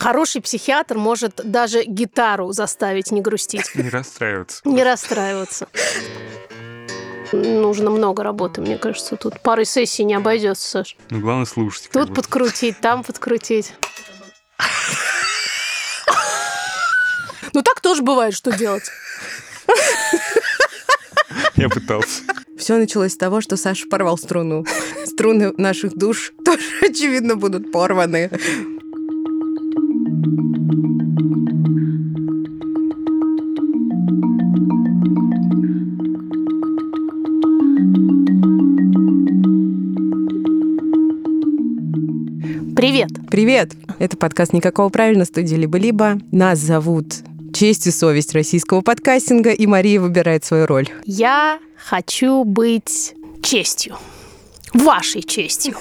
Хороший психиатр может даже гитару заставить не грустить. Не расстраиваться. Не расстраиваться. Нужно много работы, мне кажется. Тут парой сессий не обойдется, Саш. Ну, главное слушать. Тут подкрутить, там подкрутить. Ну так тоже бывает, что делать. Я пытался. Все началось с того, что Саша порвал струну. Струны наших душ тоже, очевидно, будут порваны. Привет. Это подкаст «Никакого правильно» студии «Либо-либо». Нас зовут Честь и совесть российского подкастинга, и Мария выбирает свою роль. Я хочу быть честью. Вашей честью.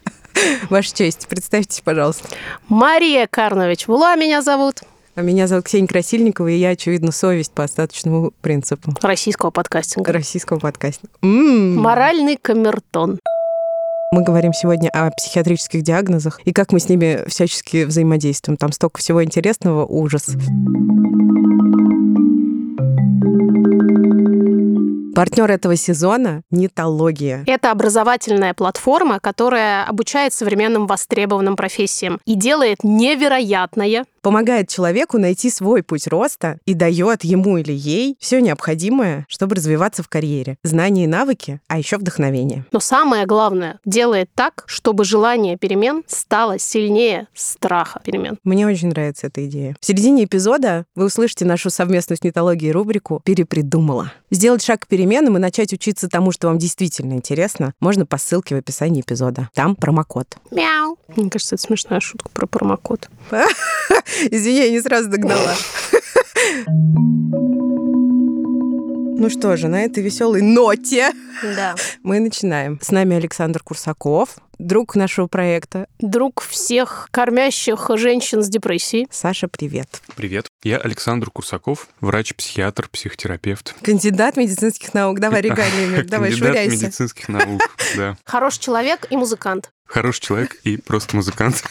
Ваша честь, представьтесь, пожалуйста. Мария Карнович Вула меня зовут. А Меня зовут Ксения Красильникова, и я, очевидно, совесть по остаточному принципу Российского подкастинга. российского подкастинга. М. Моральный камертон. Мы говорим сегодня о психиатрических диагнозах и как мы с ними всячески взаимодействуем. Там столько всего интересного, ужас. Партнер этого сезона — Нитология. Это образовательная платформа, которая обучает современным востребованным профессиям и делает невероятное. Помогает человеку найти свой путь роста и дает ему или ей все необходимое, чтобы развиваться в карьере. Знания и навыки, а еще вдохновение. Но самое главное, делает так, чтобы желание перемен стало сильнее страха перемен. Мне очень нравится эта идея. В середине эпизода вы услышите нашу совместную с нетологией рубрику «Перепридумала». Сделать шаг к переменам и начать учиться тому, что вам действительно интересно, можно по ссылке в описании эпизода. Там промокод. Мяу. Мне кажется, это смешная шутка про промокод. Извини, я не сразу догнала. Ну что же, на этой веселой ноте Да. мы начинаем. С нами Александр Курсаков, друг нашего проекта. Друг всех кормящих женщин с депрессией. Саша, привет. Привет. Я Александр Курсаков, врач-психиатр, психотерапевт. Кандидат медицинских наук. Давай регалиями, давай Кандидат швыряйся. медицинских наук, да. Хороший человек и музыкант. Хороший человек и просто музыкант.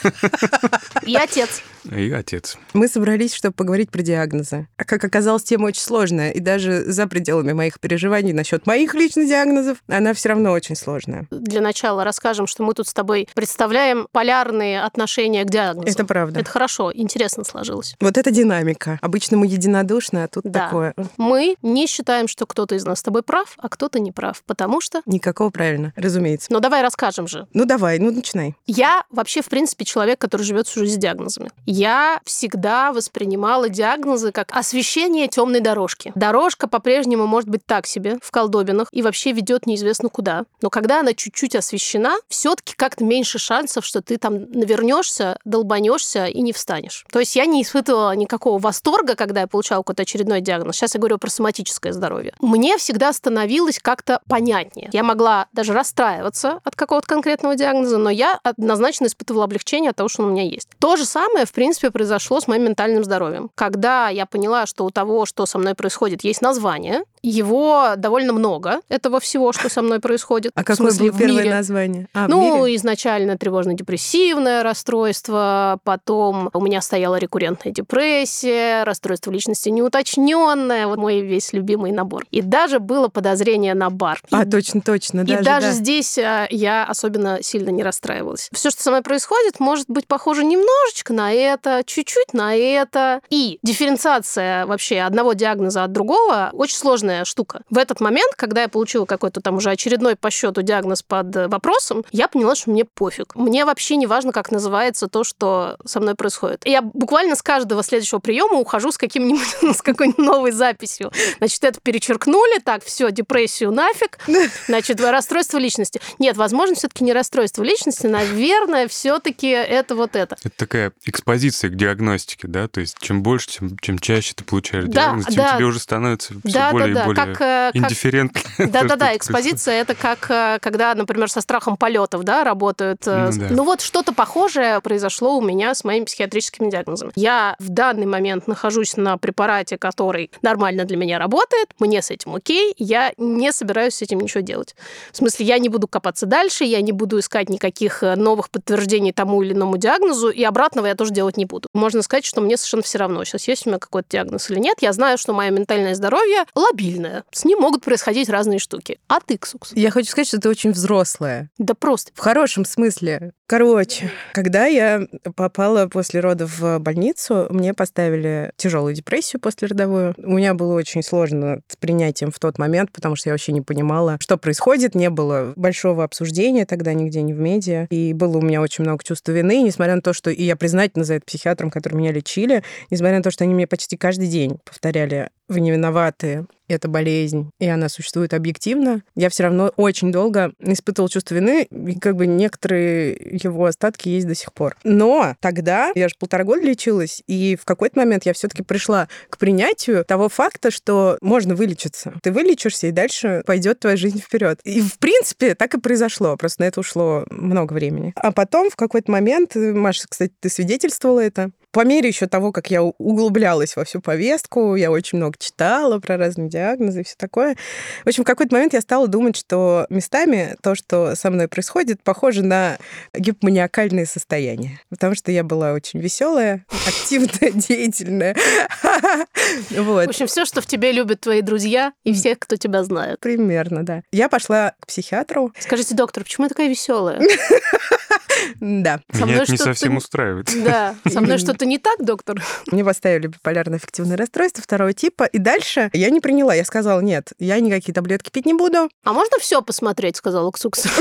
И отец. И отец. Мы собрались, чтобы поговорить про диагнозы. А как оказалось, тема очень сложная, и даже за пределами моих переживаний насчет моих личных диагнозов, она все равно очень сложная. Для начала расскажем, что мы тут с тобой представляем полярные отношения к диагнозу. Это правда. Это хорошо, интересно сложилось. Вот это динамика. Обычно мы единодушны, а тут Да. такое. Мы не считаем, что кто-то из нас с тобой прав, а кто-то не прав, потому что... Никакого правильно, разумеется. Ну, давай расскажем же. Ну давай, ну начинай. Я вообще, в принципе, человек, который живет всю жизнь с диагнозами. Я всегда воспринимала диагнозы как освещение темной дорожки. Дорожка по-прежнему может быть так себе, в колдобинах, и вообще ведет неизвестно куда. Но когда она чуть-чуть освещена, все-таки как-то меньше шансов, что ты там навернешься, долбанешься и не встанешь. То есть я не испытывала никакого восторга, когда я получала какой-то очередной диагноз. Сейчас я говорю про соматическое здоровье. Мне всегда становилось как-то понятнее. Я могла даже расстраиваться от какого-то конкретного диагноза, но я однозначно испытывала облегчение от того, что он у меня есть. То же самое, в принципе, произошло с моим ментальным здоровьем. Когда я поняла, что у того, что со мной происходит, есть название, его довольно много, этого всего, что со мной происходит. А какое смысле, было первое мире. название? А, Ну, изначально тревожно-депрессивное расстройство, потом у меня стояла рекуррентная депрессия, расстройство личности неуточненное, вот мой весь любимый набор. И даже было подозрение на бар. А, точно, точно. и даже, даже да. здесь а, я особенно сильно не расстраивалась. Все, что со мной происходит, может быть похоже немножечко на это, чуть-чуть на это. И дифференциация вообще одного диагноза от другого очень сложная штука. В этот момент, когда я получила какой-то там уже очередной по счету диагноз под э, вопросом, я поняла, что мне пофиг. Мне вообще не важно, как называется то, что со мной происходит. Я буквально с каждого следующего приема ухожу с каким-нибудь, с какой-нибудь новой записью. Значит, это перечеркнули, так, все, депрессию нафиг, Значит, расстройство личности. Нет, возможно, все-таки не расстройство личности, наверное, все-таки это вот это. Это такая экспозиция к диагностике, да? То есть чем больше, тем, чем чаще ты получаешь Да, диагноз, тем да. тебе уже становится все Да, более да, и Более как, э, индифферентны. Да-да-да, экспозиция это как э, когда, например, со страхом полетов, да, работают. Ну да. Ну вот что-то похожее произошло у меня с моими психиатрическими диагнозами. Я в данный момент нахожусь на препарате, который нормально для меня работает, мне с этим окей, я не собираюсь с этим ничего делать. В смысле, я не буду копаться дальше, я не буду искать никаких новых подтверждений тому или иному диагнозу, и обратного я тоже делать не буду. Можно сказать, что мне совершенно все равно, сейчас есть у меня какой-то диагноз или нет. Я знаю, что мое ментальное здоровье лобильное. С ним могут происходить разные штуки. А ты, Ксукс? Я хочу сказать, что ты очень взрослая. Да просто. В хорошем смысле. Короче, когда я попала после родов в больницу, мне поставили тяжелую депрессию послеродовую. У меня было очень сложно с принятием в тот момент, потому что я вообще не понимала, что происходит. Не было большого обсуждения тогда нигде, не в медиа. И было у меня очень много чувства вины, несмотря на то, что... И я признательна за это психиатрам, которые меня лечили, несмотря на то, что они мне почти каждый день повторяли, вы не виноваты, это болезнь, и она существует объективно, я все равно очень долго испытывала чувство вины, и как бы некоторые его остатки есть до сих пор. Но тогда, я же полтора года лечилась, и в какой-то момент я все-таки пришла к принятию того факта, что можно вылечиться. Ты вылечишься, и дальше пойдет твоя жизнь вперед. И в принципе так и произошло, просто на это ушло много времени. А потом в какой-то момент, Маша, кстати, ты свидетельствовала это, по мере еще того, как я углублялась во всю повестку, я очень много читала про разные диагнозы и все такое. В общем, в какой-то момент я стала думать, что местами то, что со мной происходит, похоже на гипоманиакальное состояние. Потому что я была очень веселая, активная, деятельная. В общем, все, что в тебе любят твои друзья и все, кто тебя знает. Примерно, да. Я пошла к психиатру. Скажите, доктор, почему я такая веселая? Да. Со мной Меня это не совсем устраивает. Да, со мной что-то не так, доктор? Мне поставили биполярное аффективное расстройство второго типа, и дальше я не приняла. Я сказала, нет, я никакие таблетки пить не буду. А можно все посмотреть, сказала Ксукс.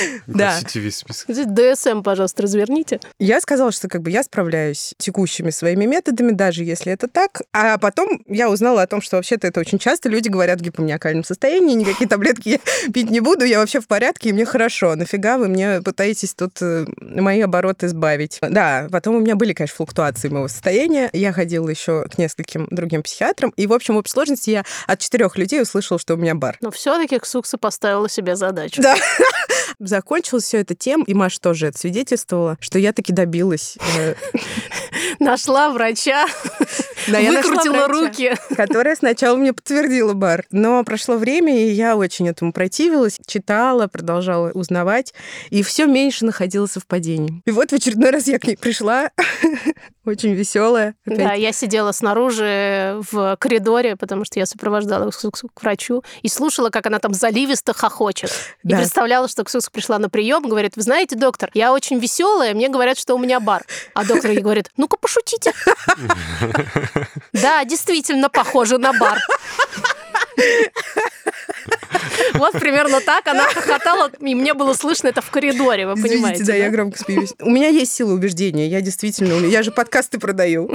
Да. Весь список. Здесь ДСМ, пожалуйста, разверните. Я сказала, что как бы я справляюсь текущими своими методами, даже если это так. А потом я узнала о том, что вообще-то это очень часто люди говорят в гипоманиакальном состоянии, никакие таблетки я пить не буду, я вообще в порядке, и мне хорошо. Нафига вы мне пытаетесь тут э, мои обороты сбавить? Да, потом у меня были, конечно, флуктуации моего состояния. Я ходила еще к нескольким другим психиатрам, и, в общем, в общей сложности я от четырех людей услышала, что у меня бар. Но все-таки Ксукса поставила себе задачу. Да. Закончилось все это тем, и Маша тоже это свидетельствовала, что я таки добилась. э, Нашла врача, да, я нашла выкрутила врача. руки. которая сначала мне подтвердила бар. Но прошло время, и я очень этому противилась, читала, продолжала узнавать, и все меньше находила совпадений. И вот в очередной раз я к ней пришла, очень веселая. Да, я сидела снаружи в коридоре, потому что я сопровождала Ксуксу к врачу, и слушала, как она там заливисто хохочет. И Да. представляла, что Ксукс пришла на прием, говорит, вы знаете, доктор, я очень веселая, мне говорят, что у меня бар. А доктор ей говорит, ну-ка пошутите. Да, действительно похоже на бар. Вот примерно так она хохотала, и мне было слышно это в коридоре, вы Извините, понимаете. да, я громко смеюсь. У меня есть сила убеждения, я действительно, я же подкасты продаю.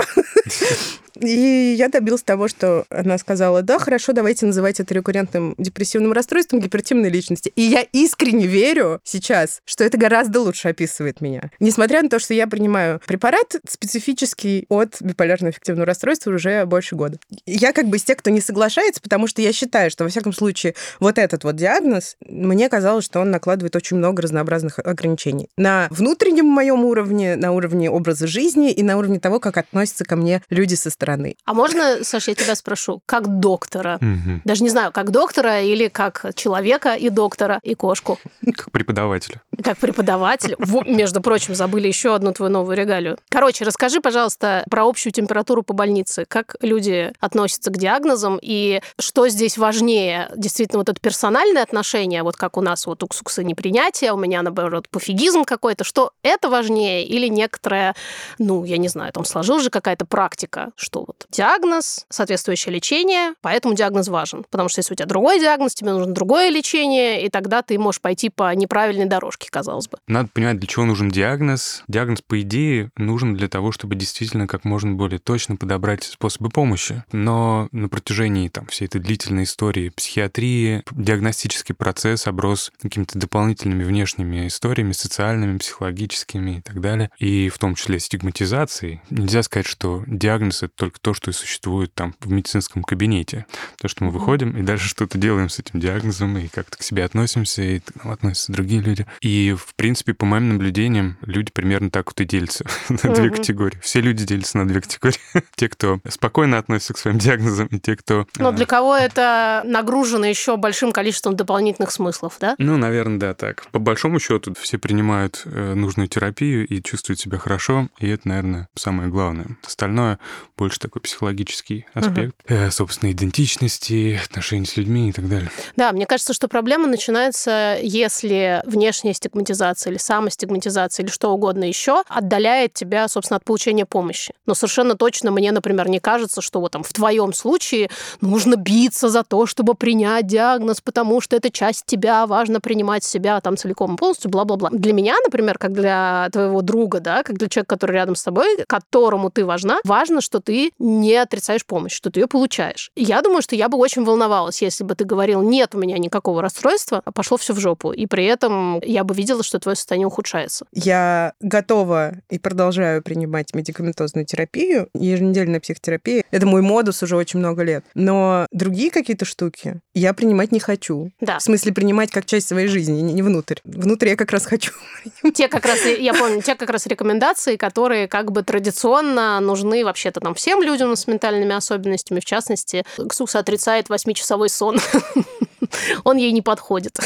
И я добилась того, что она сказала, да, хорошо, давайте называть это рекуррентным депрессивным расстройством гипертимной личности. И я искренне верю сейчас, что это гораздо лучше описывает меня. Несмотря на то, что я принимаю препарат специфический от биполярного эффективного расстройства уже больше года. Я как бы из тех, кто не соглашается, потому что я считаю, что, во всяком случае, вот этот вот диагноз, мне казалось, что он накладывает очень много разнообразных ограничений. На внутреннем моем уровне, на уровне образа жизни и на уровне того, как относятся ко мне люди со стороны. А можно, Саша, я тебя спрошу, как доктора? Мгм. Даже не знаю, как доктора или как человека и доктора, и кошку. Как преподавателя. Как преподаватель. Между прочим, забыли еще одну твою новую регалию. Короче, расскажи, пожалуйста, про общую температуру по больнице. Как люди относятся к диагнозам и что здесь важнее? Действительно, вот это персональное отношение, вот как у нас вот у Ксукса непринятие, у меня, наоборот, пофигизм какой-то. Что это важнее или некоторая, ну, я не знаю, там сложилась же какая-то практика, что вот диагноз, соответствующее лечение, поэтому диагноз важен. Потому что если у тебя другой диагноз, тебе нужно другое лечение, и тогда ты можешь пойти по неправильной дорожке, казалось бы. Надо понимать, для чего нужен диагноз. Диагноз, по идее, нужен для того, чтобы действительно как можно более точно подобрать способы помощи. Но на протяжении там, всей этой длительной истории психиатрии, и диагностический процесс оброс какими-то дополнительными внешними историями, социальными, психологическими и так далее, и в том числе стигматизацией. Нельзя сказать, что диагноз — это только то, что и существует там в медицинском кабинете. То, что мы выходим и дальше что-то делаем с этим диагнозом, и как-то к себе относимся, и к нам относятся другие люди. И, в принципе, по моим наблюдениям, люди примерно так вот и делятся на две категории. Все люди делятся на две категории. Те, кто спокойно относится к своим диагнозам, и те, кто... Но для кого это нагружено еще большим количеством дополнительных смыслов, да? Ну, наверное, да, так. По большому счету все принимают э, нужную терапию и чувствуют себя хорошо, и это, наверное, самое главное. Остальное больше такой психологический аспект uh собственной идентичности, отношений с людьми и так далее. Да, мне кажется, что проблема начинается, если внешняя стигматизация или самостигматизация или что угодно еще отдаляет тебя, собственно, от получения помощи. Но совершенно точно мне, например, не кажется, что вот там в твоем случае нужно биться за то, чтобы принять диагноз, потому что это часть тебя, важно принимать себя там целиком и полностью, бла-бла-бла. Для меня, например, как для твоего друга, да, как для человека, который рядом с тобой, которому ты важна, важно, что ты не отрицаешь помощь, что ты ее получаешь. Я думаю, что я бы очень волновалась, если бы ты говорил, нет у меня никакого расстройства, а пошло все в жопу. И при этом я бы видела, что твое состояние ухудшается. Я готова и продолжаю принимать медикаментозную терапию, еженедельная психотерапия. Это мой модус уже очень много лет. Но другие какие-то штуки я принимать не хочу. Да. В смысле, принимать как часть своей жизни, не, внутрь. Внутрь я как раз хочу. Те как раз, я помню, те как раз рекомендации, которые как бы традиционно нужны вообще-то там всем людям с ментальными особенностями. В частности, Ксукса отрицает восьмичасовой сон. Он ей не подходит.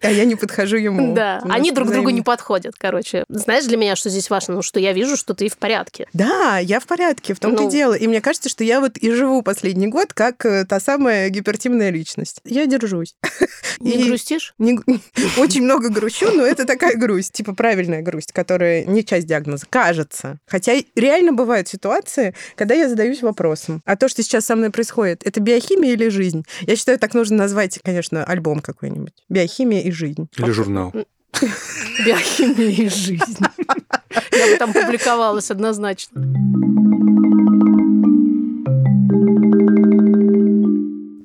А я не подхожу ему. Да, они друг другу не подходят, короче. Знаешь, для меня, что здесь важно? Ну, что я вижу, что ты в порядке. Да, я в порядке, в том-то Ну. и дело. И мне кажется, что я вот и живу последний год как э, та самая гипертимная личность. Я держусь. Не И грустишь? не очень много грущу, но это такая грусть, типа правильная грусть, которая не часть диагноза, кажется. Хотя реально бывают ситуации, когда я задаюсь вопросом, а то, что сейчас со мной происходит, это биохимия или жизнь? Я считаю, так нужно назвать, конечно, альбом какой-нибудь. Биохимия и жизнь. Или журнал. Биохимия и жизнь. Я бы там публиковалась однозначно.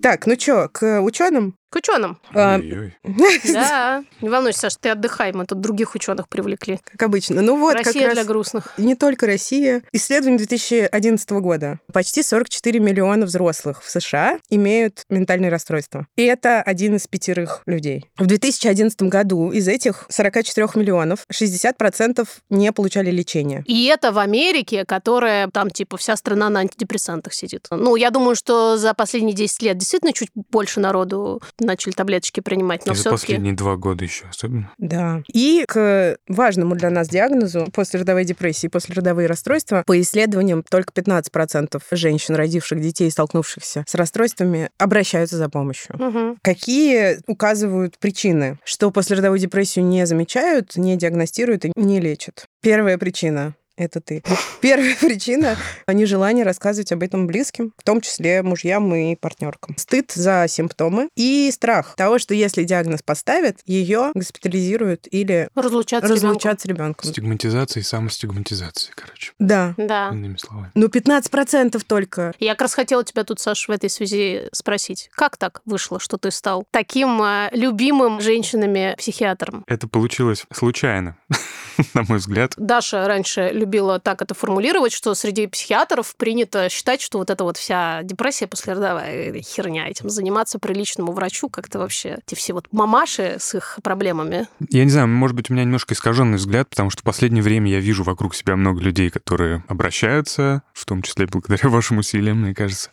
Так, ну что, к ученым? К ученым. А. Да. Не волнуйся, Саша, ты отдыхай, мы тут других ученых привлекли. как обычно. Ну вот, как Россия раз... для грустных. Не только Россия. Исследование 2011 года. Почти 44 миллиона взрослых в США имеют ментальные расстройства. И это один из пятерых людей. В 2011 году из этих 44 миллионов 60% не получали лечения. И это в Америке, которая там типа вся страна на антидепрессантах сидит. Ну, я думаю, что за последние 10 лет действительно чуть больше народу начали таблеточки принимать, но И за все-таки... последние два года еще особенно. Да. И к важному для нас диагнозу послеродовой депрессии и послеродовые расстройства по исследованиям только 15% женщин, родивших детей, столкнувшихся с расстройствами, обращаются за помощью. Какие указывают причины, что послеродовую депрессию не замечают, не диагностируют и не лечат? Первая причина это ты. Первая причина — нежелание рассказывать об этом близким, в том числе мужьям и партнеркам. Стыд за симптомы и страх того, что если диагноз поставят, ее госпитализируют или Разлучаться с разлучат с ребенком. Стигматизация и самостигматизация, короче. Да. Да. Иными словами. Ну, 15% только. Я как раз хотела тебя тут, Саша, в этой связи спросить. Как так вышло, что ты стал таким э, любимым женщинами психиатром? Это получилось случайно, на мой взгляд. Даша раньше любила так это формулировать, что среди психиатров принято считать, что вот эта вот вся депрессия послеродовая херня, этим заниматься приличному врачу как-то вообще эти все вот мамаши с их проблемами. Я не знаю, может быть, у меня немножко искаженный взгляд, потому что в последнее время я вижу вокруг себя много людей, которые обращаются, в том числе благодаря вашим усилиям, мне кажется.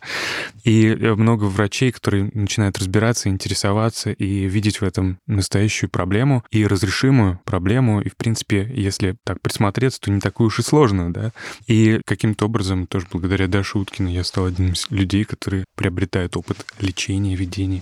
И э, много врачей, которые начинают разбираться, интересоваться и видеть в этом настоящую проблему и разрешимую проблему. И, в принципе, если так присмотреться, то не такую уж и сложную, да. И каким-то образом, тоже благодаря Даше Уткиной, я стал одним из людей, которые приобретают опыт лечения, ведения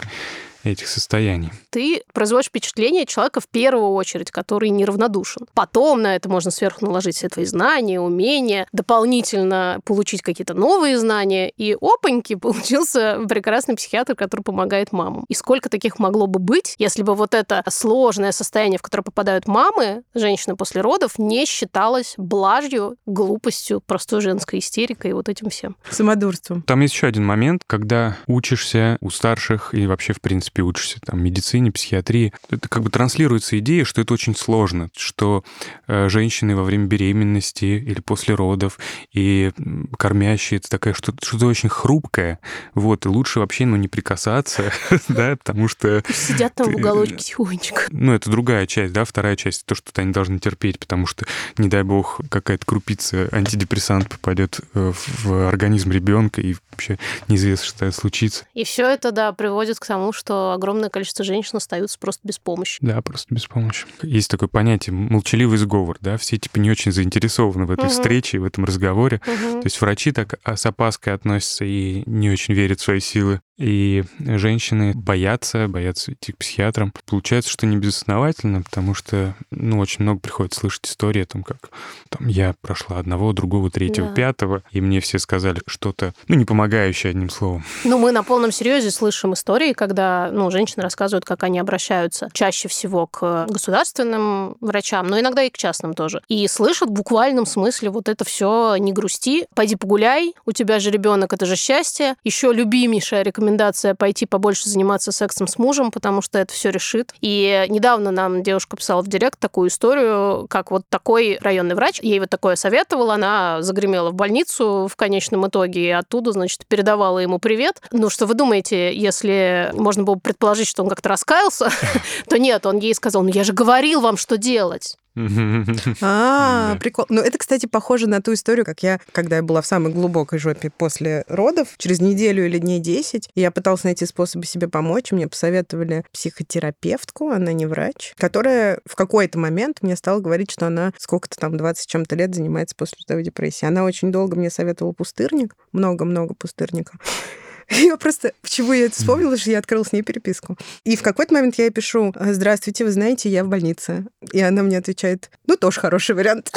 этих состояний. Ты производишь впечатление человека в первую очередь, который неравнодушен. Потом на это можно сверху наложить все твои знания, умения, дополнительно получить какие-то новые знания. И опаньки, получился прекрасный психиатр, который помогает мамам. И сколько таких могло бы быть, если бы вот это сложное состояние, в которое попадают мамы, женщины после родов, не считалось блажью, глупостью, простой женской истерикой и вот этим всем. Самодурством. Там есть еще один момент, когда учишься у старших и вообще, в принципе, принципе, учишься там медицине, психиатрии, это как бы транслируется идея, что это очень сложно, что э, женщины во время беременности или после родов и кормящие, это такая что-то, что-то очень хрупкое, вот, и лучше вообще, ну, не прикасаться, да, потому что... Сидят там в уголочке тихонечко. Ну, это другая часть, да, вторая часть, то, что они должны терпеть, потому что, не дай бог, какая-то крупица антидепрессант попадет э, в организм ребенка, и вообще неизвестно, что случится. И все это, да, приводит к тому, что огромное количество женщин остаются просто без помощи. Да, просто без помощи. Есть такое понятие молчаливый сговор, да, все типа не очень заинтересованы в этой угу. встрече, в этом разговоре. Угу. То есть врачи так с опаской относятся и не очень верят в свои силы. И женщины боятся, боятся идти к психиатрам. Получается, что не безосновательно, потому что, ну, очень много приходится слышать истории о том, как там я прошла одного, другого, третьего, да. пятого, и мне все сказали что-то, ну, не помогающее, одним словом. Ну, мы на полном серьезе слышим истории, когда, ну, женщины рассказывают, как они обращаются чаще всего к государственным врачам, но иногда и к частным тоже. И слышат в буквальном смысле вот это все не грусти, пойди погуляй, у тебя же ребенок, это же счастье. Еще любимейшая рекомендация рекомендация пойти побольше заниматься сексом с мужем, потому что это все решит. И недавно нам девушка писала в директ такую историю, как вот такой районный врач, ей вот такое советовал, она загремела в больницу в конечном итоге, и оттуда, значит, передавала ему привет. Ну, что вы думаете, если можно было предположить, что он как-то раскаялся, то нет, он ей сказал, ну я же говорил вам, что делать. А, прикол. Ну, это, кстати, похоже на ту историю, как я, когда я была в самой глубокой жопе после родов, через неделю или дней 10, я пыталась найти способы себе помочь. Мне посоветовали психотерапевтку, она не врач, которая в какой-то момент мне стала говорить, что она сколько-то там 20 чем-то лет занимается после родовой депрессии. Она очень долго мне советовала пустырник, много-много пустырника. Я просто... Почему я это вспомнила, что я открыла с ней переписку. И в какой-то момент я ей пишу, здравствуйте, вы знаете, я в больнице. И она мне отвечает, ну, тоже хороший вариант.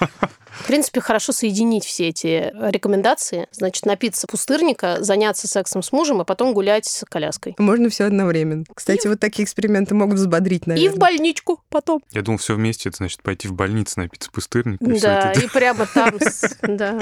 В принципе, хорошо соединить все эти рекомендации. Значит, напиться пустырника, заняться сексом с мужем, а потом гулять с коляской. Можно все одновременно. Кстати, и... вот такие экспeriменты могут взбодрить, наверное. И в больничку потом. Я думал, все вместе, это значит пойти в больницу, напиться пустырника. Да, и прямо там, да.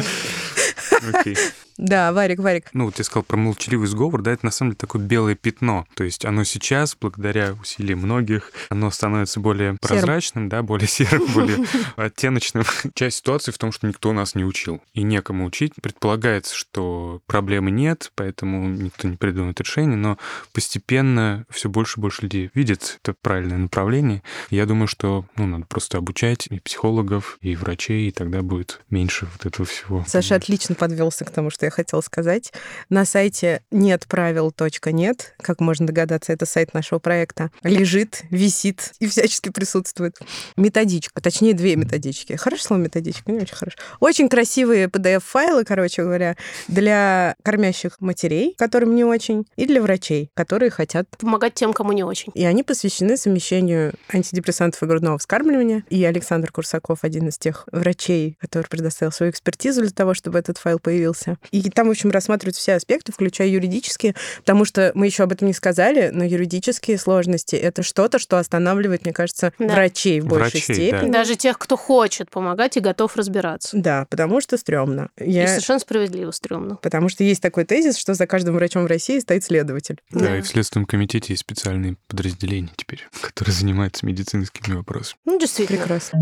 Окей. Да, Варик, Варик. Ну, вот я сказал про молчаливый сговор, да, это на самом деле такое белое пятно. То есть оно сейчас, благодаря усилиям многих, оно становится более прозрачным, серым. да, более серым, более оттеночным. Часть ситуации в том, что никто нас не учил. И некому учить. Предполагается, что проблемы нет, поэтому никто не придумает решение, но постепенно все больше и больше людей видят это правильное направление. Я думаю, что ну, надо просто обучать и психологов, и врачей, и тогда будет меньше вот этого всего. Саша отлично подвелся к тому, что я хотела сказать. На сайте нет правил нет, как можно догадаться, это сайт нашего проекта, лежит, висит и всячески присутствует. Методичка, точнее, две методички. Хорошо слово методичка? Не очень хорошо. Очень красивые PDF-файлы, короче говоря, для кормящих матерей, которым не очень, и для врачей, которые хотят... Помогать тем, кому не очень. И они посвящены совмещению антидепрессантов и грудного вскармливания. И Александр Курсаков, один из тех врачей, который предоставил свою экспертизу для того, чтобы этот файл появился. И там, в общем, рассматривают все аспекты, включая юридические, потому что мы еще об этом не сказали, но юридические сложности — это что-то, что останавливает, мне кажется, да. врачей в большей врачей, степени. Да. Даже тех, кто хочет помогать и готов разбираться. Да, потому что стрёмно. Я... И совершенно справедливо стрёмно. Потому что есть такой тезис, что за каждым врачом в России стоит следователь. Да, да. и в Следственном комитете есть специальные подразделения теперь, которые занимаются медицинскими вопросами. Ну, действительно. Прекрасно.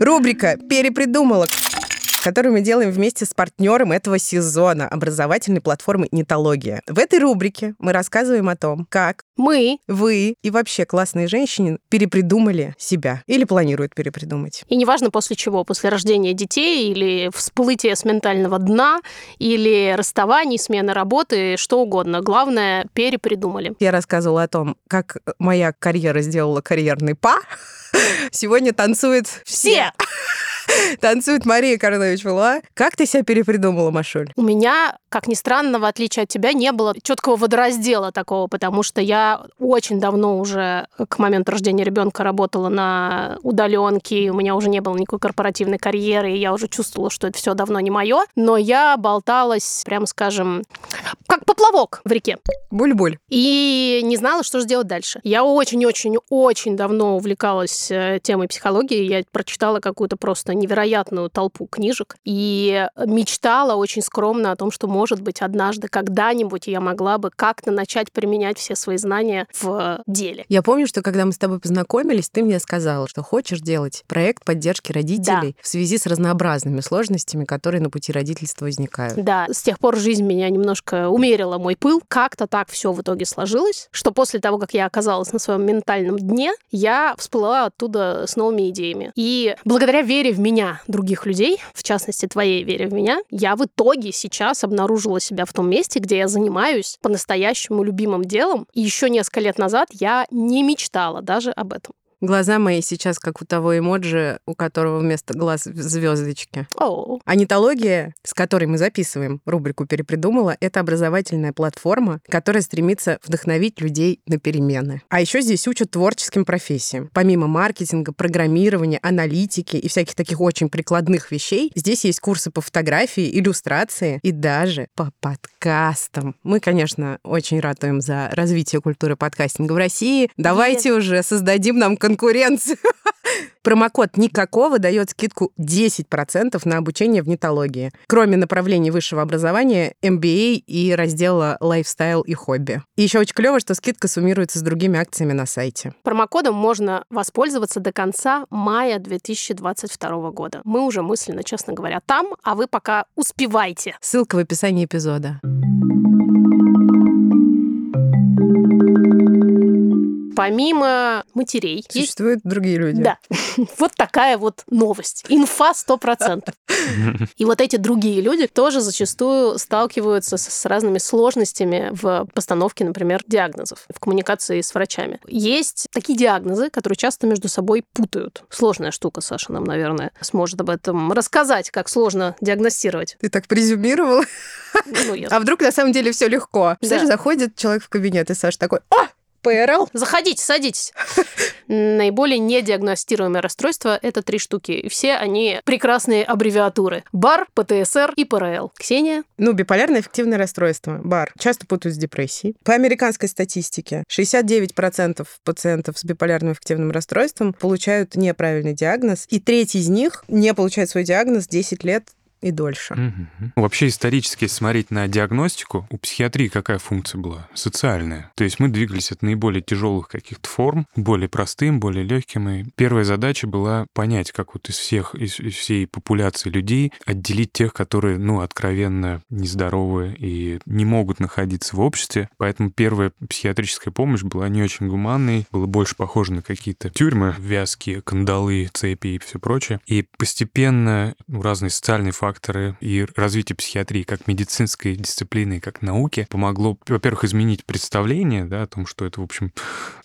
Рубрика «Перепридумала» который мы делаем вместе с партнером этого сезона образовательной платформы «Нитология». В этой рубрике мы рассказываем о том, как мы, вы и вообще классные женщины перепридумали себя или планируют перепридумать. И неважно после чего, после рождения детей или всплытия с ментального дна, или расставаний, смены работы, что угодно. Главное, перепридумали. Я рассказывала о том, как моя карьера сделала карьерный па. Сегодня танцует все. Танцует Мария Карлович Вала. Как ты себя перепридумала, Машуль? У меня, как ни странно, в отличие от тебя, не было четкого водораздела такого, потому что я очень давно уже к моменту рождения ребенка работала на удаленке, у меня уже не было никакой корпоративной карьеры, и я уже чувствовала, что это все давно не мое, но я болталась, прямо скажем, как поплавок в реке. Буль-буль. И не знала, что же делать дальше. Я очень-очень-очень давно увлекалась э, темой психологии. Я прочитала какую-то просто невероятную толпу книжек и мечтала очень скромно о том, что, может быть, однажды, когда-нибудь я могла бы как-то начать применять все свои знания в деле. Я помню, что когда мы с тобой познакомились, ты мне сказала, что хочешь делать проект поддержки родителей да. в связи с разнообразными сложностями, которые на пути родительства возникают. Да, с тех пор жизнь меня немножко умерила мой пыл. Как-то так все в итоге сложилось, что после того, как я оказалась на своем ментальном дне, я всплыла оттуда с новыми идеями. И благодаря вере в меня других людей, в частности, твоей вере в меня, я в итоге сейчас обнаружила себя в том месте, где я занимаюсь по-настоящему любимым делом. И еще несколько лет назад я не мечтала даже об этом. Глаза мои сейчас как у того эмоджи, у которого вместо глаз звездочки. Oh. А Нетология, с которой мы записываем рубрику «Перепридумала», это образовательная платформа, которая стремится вдохновить людей на перемены. А еще здесь учат творческим профессиям. Помимо маркетинга, программирования, аналитики и всяких таких очень прикладных вещей, здесь есть курсы по фотографии, иллюстрации и даже по подкастам. Мы, конечно, очень ратуем за развитие культуры подкастинга в России. Давайте yes. уже создадим нам конкуренцию. Промокод «Никакого» дает скидку 10% на обучение в Нетологии. Кроме направлений высшего образования, MBA и раздела «Лайфстайл и хобби». И еще очень клево, что скидка суммируется с другими акциями на сайте. Промокодом можно воспользоваться до конца мая 2022 года. Мы уже мысленно, честно говоря, там, а вы пока успевайте. Ссылка в описании эпизода. Помимо матерей... Существуют есть... другие люди. Да. Вот такая вот новость. Инфа 100%. И вот эти другие люди тоже зачастую сталкиваются с разными сложностями в постановке, например, диагнозов, в коммуникации с врачами. Есть такие диагнозы, которые часто между собой путают. Сложная штука, Саша нам, наверное, сможет об этом рассказать, как сложно диагностировать. Ты так презюмировала? Ну, я... А вдруг на самом деле все легко? Да. заходит человек в кабинет, и Саша такой, о, ПРЛ. Заходите, садитесь. Наиболее недиагностируемые расстройства – это три штуки. Все они прекрасные аббревиатуры. БАР, ПТСР и ПРЛ. Ксения? Ну, биполярное эффективное расстройство, БАР, часто путают с депрессией. По американской статистике 69% пациентов с биполярным эффективным расстройством получают неправильный диагноз, и треть из них не получает свой диагноз 10 лет и дольше. Угу. Вообще исторически, смотреть на диагностику, у психиатрии какая функция была? Социальная. То есть мы двигались от наиболее тяжелых каких-то форм, более простым, более легким. И первая задача была понять, как вот из всех, из, из всей популяции людей отделить тех, которые, ну, откровенно нездоровые и не могут находиться в обществе. Поэтому первая психиатрическая помощь была не очень гуманной, было больше похоже на какие-то тюрьмы, вязкие, кандалы, цепи и все прочее. И постепенно ну, разные социальные факторы факторы и развитие психиатрии как медицинской дисциплины, как науки помогло, во-первых, изменить представление да, о том, что это, в общем,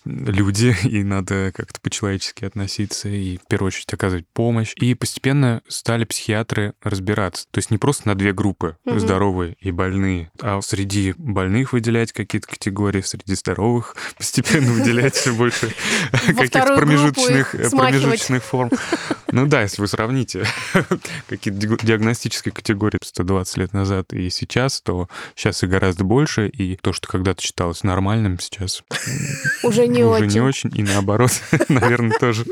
люди, и надо как-то по-человечески относиться, и в первую очередь оказывать помощь. И постепенно стали психиатры разбираться. То есть не просто на две группы, угу. здоровые и больные, а среди больных выделять какие-то категории, среди здоровых постепенно выделять все больше каких-то промежуточных, форм. Ну да, если вы сравните какие-то диагностические категории 120 лет назад и сейчас, то сейчас их гораздо больше, и то, что когда-то считалось нормальным, сейчас уже не уже очень. не очень, и наоборот, наверное, тоже.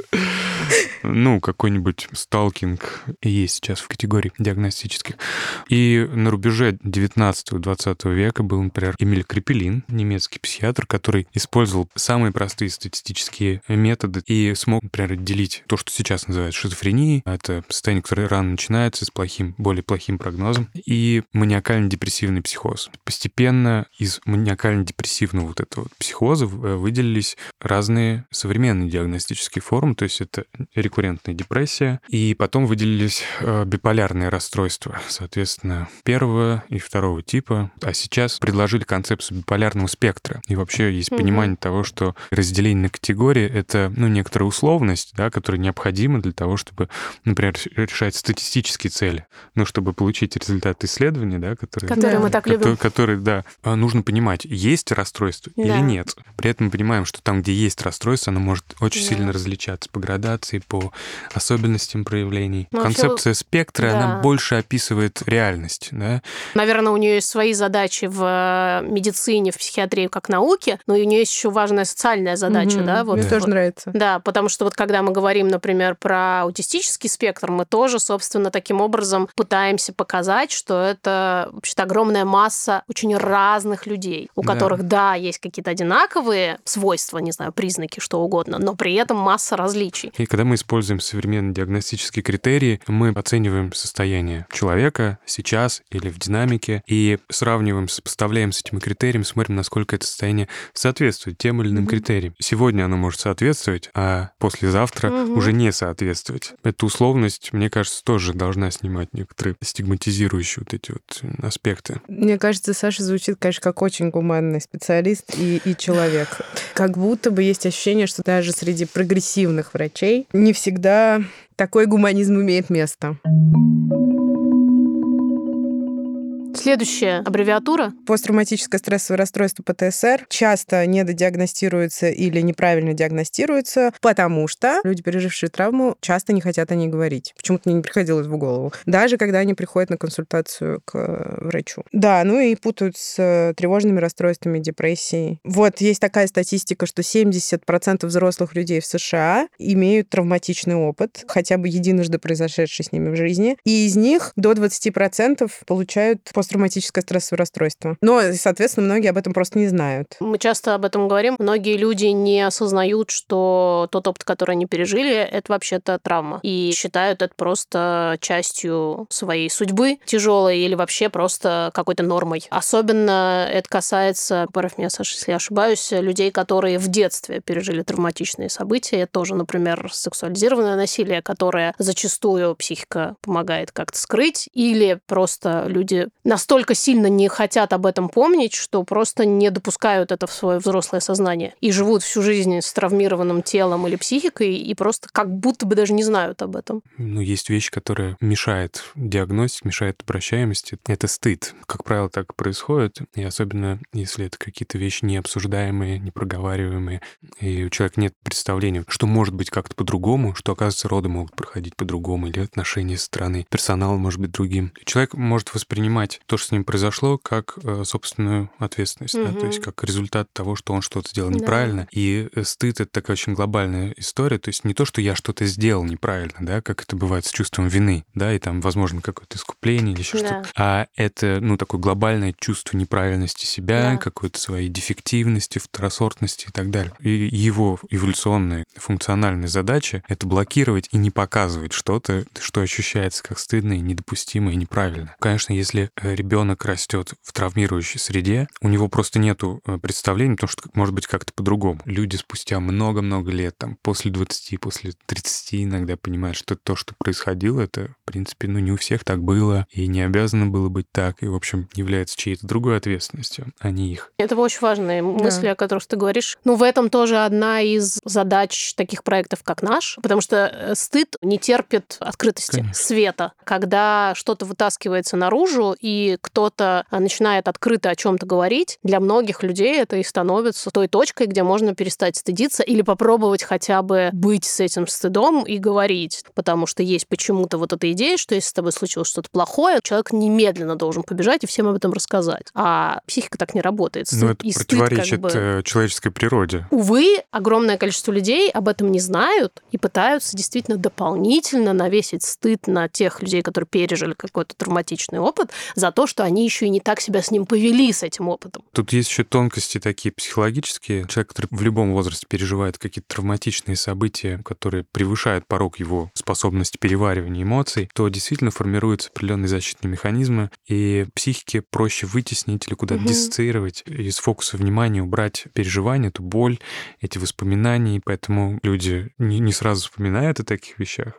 Ну, какой-нибудь сталкинг есть сейчас в категории диагностических. И на рубеже 19-20 века был, например, Эмиль Крепелин, немецкий психиатр, который использовал самые простые статистические методы и смог, например, отделить то, что сейчас называют шизофренией. Это состояние, которое рано начинается с плохим, более плохим прогнозом. И маниакально-депрессивный психоз. Постепенно из маниакально-депрессивного вот этого психоза э, выделились разные современные диагностические формы, то есть это рекуррентная депрессия, и потом выделились э, биполярные расстройства, соответственно, первого и второго типа. А сейчас предложили концепцию биполярного спектра. И вообще есть mm-hmm. понимание того, что разделение на категории — это, ну, некоторая условность, да, которая необходима для того, чтобы, например, решать статистические цели. Ну, чтобы получить результат исследования, да, которые... Которые да. мы так любим. Которые, да. А нужно понимать, есть расстройство да. или нет. При этом мы понимаем, что там, где есть расстройство, оно может очень да. сильно различаться по градации, по по особенностям проявлений. Ну, Концепция вообще, спектра, да. она больше описывает реальность, да? Наверное, у нее есть свои задачи в э, медицине, в психиатрии как науке, но у нее есть еще важная социальная задача, Мгм. да, вот. Мне Да. тоже нравится. Да, потому что вот когда мы говорим, например, про аутистический спектр, мы тоже, собственно, таким образом пытаемся показать, что это вообще-то огромная масса очень разных людей, у Да. которых, да, есть какие-то одинаковые свойства, не знаю, признаки, что угодно, но при этом масса различий. И когда мы используем современные диагностические критерии, мы оцениваем состояние человека сейчас или в динамике и сравниваем, сопоставляем с этими критериями, смотрим, насколько это состояние соответствует тем или иным Мгм. критериям. Сегодня оно может соответствовать, а послезавтра Мгм. уже не соответствовать. Эта условность, мне кажется, тоже должна снимать некоторые стигматизирующие вот эти вот аспекты. Мне кажется, Саша звучит, конечно, как очень гуманный специалист и, и человек. Как будто бы есть ощущение, что даже среди прогрессивных врачей не всегда такой гуманизм имеет место. Следующая аббревиатура Посттравматическое стрессовое расстройство ПТСР часто недодиагностируется или неправильно диагностируется, потому что люди, пережившие травму, часто не хотят о ней говорить. Почему-то мне не приходилось в голову. Даже когда они приходят на консультацию к э, врачу. Да, ну и путают с э, тревожными расстройствами, депрессией. Вот есть такая статистика, что 70% взрослых людей в США имеют травматичный опыт, хотя бы единожды произошедший с ними в жизни, и из них до 20% получают посттравматическое стрессовое расстройство. Но, соответственно, многие об этом просто не знают. Мы часто об этом говорим. Многие люди не осознают, что тот опыт, который они пережили, это вообще-то травма. И считают это просто частью своей судьбы тяжелой или вообще просто какой-то нормой. Особенно это касается, поправь меня, Саша, если я ошибаюсь, людей, которые в детстве пережили травматичные события. Тоже, например, сексуализированное насилие, которое зачастую психика помогает как-то скрыть, или просто люди настолько сильно не хотят об этом помнить, что просто не допускают это в свое взрослое сознание и живут всю жизнь с травмированным телом или психикой и просто как будто бы даже не знают об этом. Ну, есть вещи, которые мешают диагностике, мешают обращаемости. Это стыд. Как правило, так происходит. И особенно, если это какие-то вещи необсуждаемые, непроговариваемые, и у человека нет представления, что может быть как-то по-другому, что, оказывается, роды могут проходить по-другому, или отношения со стороны персонала может быть другим. Человек может воспринимать то, что с ним произошло, как э, собственную ответственность, да, то есть как результат того, что он что-то сделал Да. неправильно. И э, стыд — это такая очень глобальная история, то есть не то, что я что-то сделал неправильно, да, как это бывает с чувством вины, да, и там, возможно, какое-то искупление или еще Да. что-то, а это, ну, такое глобальное чувство неправильности себя, Да. какой-то своей дефективности, второсортности и так далее. И его эволюционная функциональная задача — это блокировать и не показывать что-то, что ощущается как стыдно и недопустимо и неправильно. Конечно, если ребенок растет в травмирующей среде, у него просто нету э, представления, потому что может быть как-то по-другому. Люди спустя много-много лет, там, после 20, после 30 иногда понимают, что то, что происходило, это, в принципе, ну, не у всех так было, и не обязано было быть так, и, в общем, является чьей-то другой ответственностью, а не их. Это очень важные мысли, о которых ты говоришь. Ну, в этом тоже одна из задач таких проектов, как наш, потому что э, стыд не терпит открытости, Конечно. света. Когда что-то вытаскивается наружу, и кто-то а, начинает открыто о чем-то говорить, для многих людей это и становится той точкой, где можно перестать стыдиться или попробовать хотя бы быть с этим стыдом и говорить. Потому что есть почему-то вот эта идея, что если с тобой случилось что-то плохое, человек немедленно должен побежать и всем об этом рассказать. А психика так не работает. Но Ну, это И стыд противоречит как бы- э, человеческой природе. Увы, огромное количество людей об этом не знают и пытаются действительно дополнительно навесить стыд на тех людей, которые пережили какой-то травматичный опыт, за то, что они еще и не так себя с ним повели, с этим опытом. Тут есть еще тонкости такие психологические. Человек, который в любом возрасте переживает какие-то травматичные события, которые превышают порог его способности переваривания эмоций, то действительно формируются определенные защитные механизмы, и психике проще вытеснить или куда-то Мгм. диссоциировать, из фокуса внимания убрать переживания, эту боль, эти воспоминания, и поэтому люди не, не сразу вспоминают о таких вещах.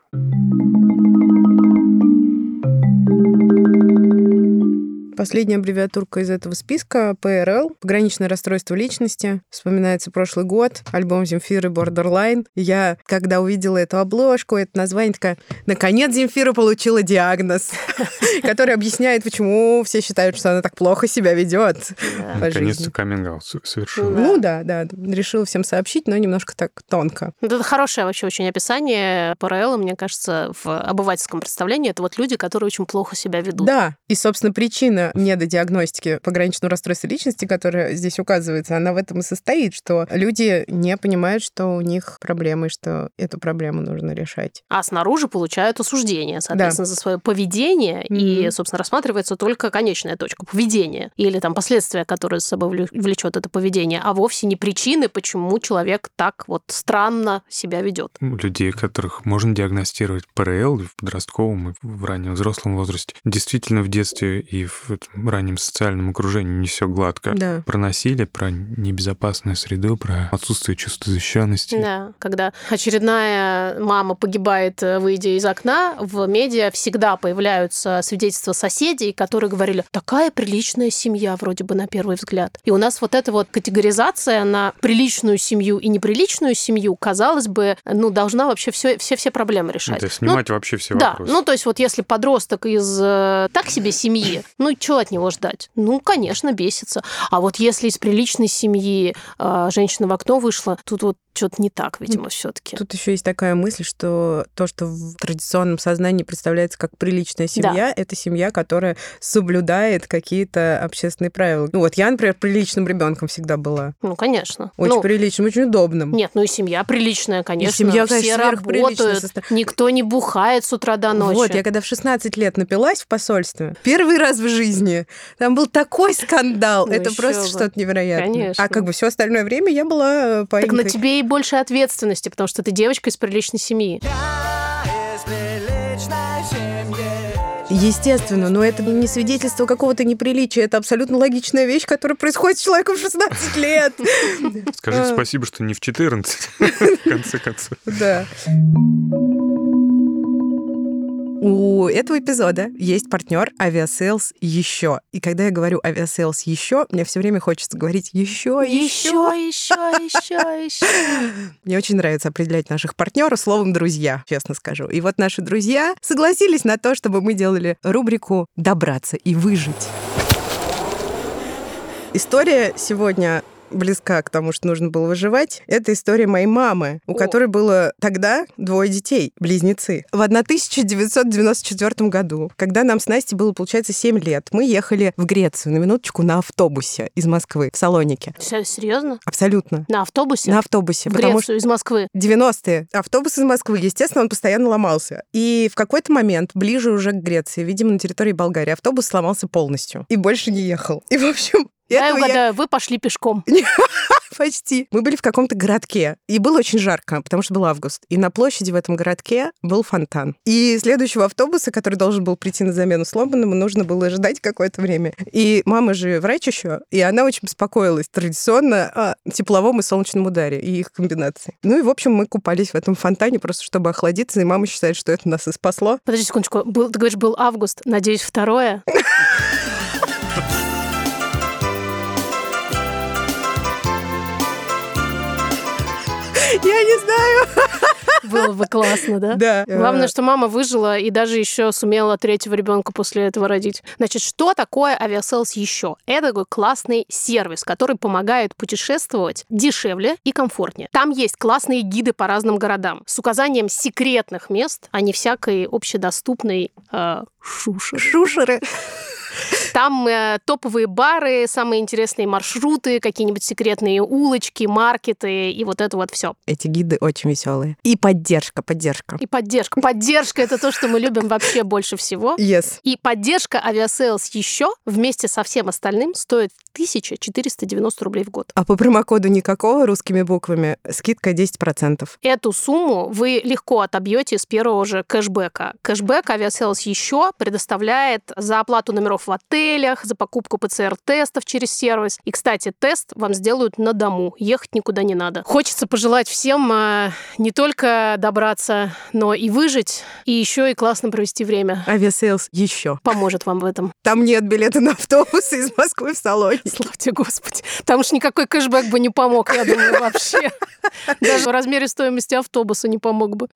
Последняя аббревиатурка из этого списка — ПРЛ, пограничное расстройство личности. Вспоминается прошлый год, альбом Земфиры Borderline. Я, когда увидела эту обложку, это название, такая, наконец Земфира получила диагноз, который объясняет, почему все считают, что она так плохо себя ведет. Наконец-то каминг совершил. Ну да, да, решила всем сообщить, но немножко так тонко. Это хорошее вообще очень описание ПРЛ, мне кажется, в обывательском представлении. Это вот люди, которые очень плохо себя ведут. Да, и, собственно, причина недодиагностики пограничного расстройства личности, которая здесь указывается, она в этом и состоит, что люди не понимают, что у них проблемы, что эту проблему нужно решать. А снаружи получают осуждение, соответственно, да. за свое поведение, mm-hmm. и, собственно, рассматривается только конечная точка поведения или там последствия, которые с собой влечет это поведение, а вовсе не причины, почему человек так вот странно себя ведет. Людей, которых можно диагностировать ПРЛ в подростковом и в раннем взрослом возрасте, действительно в детстве и в раннем социальном окружении не все гладко. Да. Про насилие, про небезопасную среду, про отсутствие чувства защищенности. Да, когда очередная мама погибает, э, выйдя из окна, в медиа всегда появляются свидетельства соседей, которые говорили, такая приличная семья вроде бы на первый взгляд. И у нас вот эта вот категоризация на приличную семью и неприличную семью, казалось бы, ну, должна вообще все, все, все проблемы решать. Это снимать ну, вообще все да, вопросы. ну, то есть вот если подросток из э, так себе семьи, ну, что от него ждать? Ну, конечно, бесится. А вот если из приличной семьи э, женщина в окно вышла, тут вот что-то не так, видимо, все-таки. Тут еще есть такая мысль, что то, что в традиционном сознании представляется как приличная семья, да. это семья, которая соблюдает какие-то общественные правила. Ну вот я, например, приличным ребенком всегда была. Ну, конечно. Очень ну, приличным, очень удобным. Нет, ну и семья приличная, конечно. И семья, конечно, Все работают, состав... никто не бухает с утра до ночи. Вот, я когда в 16 лет напилась в посольстве, первый раз в жизни, там был такой скандал. Ну, это просто что-то невероятное. Конечно. А как бы все остальное время я была по Так на тебе и больше ответственности, потому что ты девочка из приличной семьи. Естественно, но это не свидетельство какого-то неприличия, это абсолютно логичная вещь, которая происходит с человеком в 16 лет. Скажите а. спасибо, что не в 14, в конце концов. Да. У этого эпизода есть партнер Aviasales еще. И когда я говорю Aviasales еще, мне все время хочется говорить еще, еще, еще, еще, еще. Мне очень нравится определять наших партнеров словом друзья, честно скажу. И вот наши друзья согласились на то, чтобы мы делали рубрику «Добраться и выжить». История сегодня близка к тому, что нужно было выживать, это история моей мамы, у О. которой было тогда двое детей, близнецы. В 1994 году, когда нам с Настей было, получается, 7 лет, мы ехали в Грецию, на минуточку, на автобусе из Москвы, в Салонике. Серьезно? Абсолютно. На автобусе? На автобусе. В Грецию что из Москвы? 90-е. Автобус из Москвы, естественно, он постоянно ломался. И в какой-то момент, ближе уже к Греции, видимо, на территории Болгарии, автобус сломался полностью и больше не ехал. И, в общем, я угадаю, я... вы пошли пешком. Почти. Мы были в каком-то городке, и было очень жарко, потому что был август. И на площади в этом городке был фонтан. И следующего автобуса, который должен был прийти на замену сломанному, нужно было ждать какое-то время. И мама же врач еще, и она очень беспокоилась традиционно о тепловом и солнечном ударе и их комбинации. Ну и, в общем, мы купались в этом фонтане просто, чтобы охладиться, и мама считает, что это нас и спасло. Подожди секундочку. Был, ты говоришь, был август. Надеюсь, второе? Я не знаю. Было бы классно, да? Да. Главное, что мама выжила и даже еще сумела третьего ребенка после этого родить. Значит, что такое Aviasales еще? Это такой классный сервис, который помогает путешествовать дешевле и комфортнее. Там есть классные гиды по разным городам с указанием секретных мест, а не всякой общедоступной э, шушеры. Шушеры. Там э, топовые бары, самые интересные маршруты, какие-нибудь секретные улочки, маркеты и вот это вот все. Эти гиды очень веселые. И поддержка, поддержка. И поддержка. Поддержка это то, что мы любим вообще больше всего. Yes. И поддержка Aviasales еще вместе со всем остальным стоит 1490 рублей в год. А по промокоду никакого русскими буквами скидка 10%. Эту сумму вы легко отобьете с первого же кэшбэка. Кэшбэк Aviasales еще предоставляет за оплату номеров в отелях, за покупку ПЦР-тестов через сервис. И, кстати, тест вам сделают на дому. Ехать никуда не надо. Хочется пожелать всем э, не только добраться, но и выжить, и еще и классно провести время. Авиасейлс еще. Поможет вам в этом. Там нет билета на автобус из Москвы в Салоники. Слава Господи. Там уж никакой кэшбэк бы не помог, я думаю, вообще. Даже в размере стоимости автобуса не помог бы.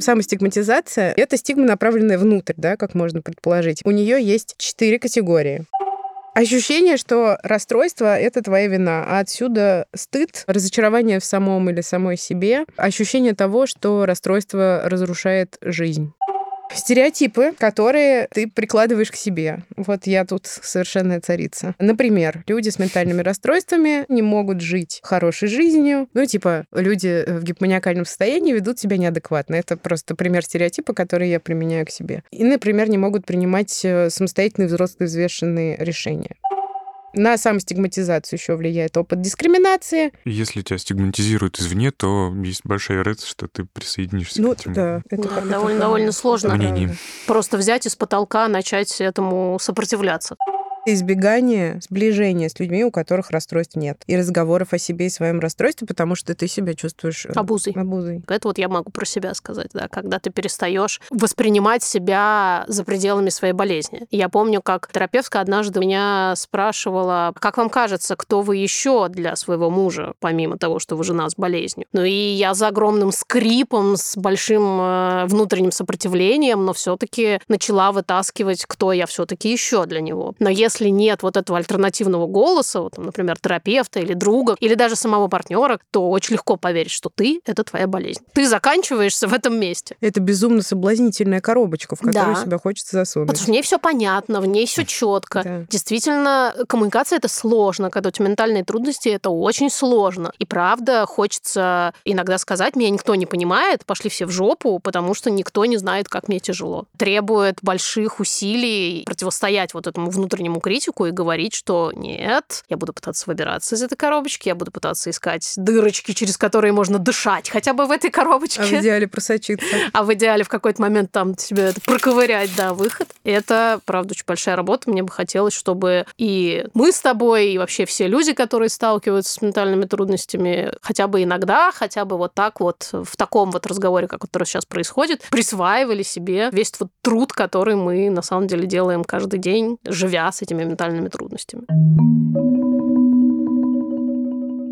Самостигматизация – это стигма, направленная внутрь, да, как можно предположить. У нее есть четыре категории. Ощущение, что расстройство — это твоя вина, а отсюда стыд, разочарование в самом или самой себе, ощущение того, что расстройство разрушает жизнь. Стереотипы, которые ты прикладываешь к себе. Вот я тут совершенная царица. Например, люди с ментальными расстройствами не могут жить хорошей жизнью. Ну, типа, люди в гипоманиакальном состоянии ведут себя неадекватно. Это просто пример стереотипа, который я применяю к себе. И, например, не могут принимать э, самостоятельные взрослые взвешенные решения. На самостигматизацию еще влияет опыт дискриминации. Если тебя стигматизируют извне, то есть большая вероятность, что ты присоединишься Ну, к этим да, это Да, довольно, довольно сложно. мнениям. Просто взять из потолка, начать этому сопротивляться. Избегание сближения с людьми, у которых расстройств нет. И разговоров о себе и своем расстройстве, потому что ты себя чувствуешь э, Обузой. обузой. Это вот я могу про себя сказать, да, когда ты перестаешь воспринимать себя за пределами своей болезни. Я помню, как терапевтка однажды меня спрашивала, как вам кажется, кто вы еще для своего мужа, помимо того, что вы жена с болезнью? Ну и я за огромным скрипом, с большим э, внутренним сопротивлением, но все-таки начала вытаскивать, кто я все-таки еще для него. Но если нет вот этого альтернативного голоса, вот, например, терапевта или друга, или даже самого партнера, то очень легко поверить, что ты — это твоя болезнь. Ты заканчиваешься в этом месте. Это безумно соблазнительная коробочка, в которую Да. себя хочется засунуть. Потому что в ней все понятно, в ней все четко. Да. Действительно, коммуникация это сложно, когда у тебя ментальные трудности, это очень сложно. И правда, хочется иногда сказать, меня никто не понимает, пошли все в жопу, потому что никто не знает, как мне тяжело. Требует больших усилий противостоять вот этому внутреннему критику и говорить, что нет, я буду пытаться выбираться из этой коробочки, я буду пытаться искать дырочки, через которые можно дышать, хотя бы в этой коробочке. А в идеале просочиться. А в идеале в какой-то момент там тебе это проковырять, да, выход. И это, правда, очень большая работа. Мне бы хотелось, чтобы и мы с тобой, и вообще все люди, которые сталкиваются с ментальными трудностями, хотя бы иногда, хотя бы вот так вот, в таком вот разговоре, как который сейчас происходит, присваивали себе весь вот труд, который мы на самом деле делаем каждый день, живя с этими ментальными трудностями.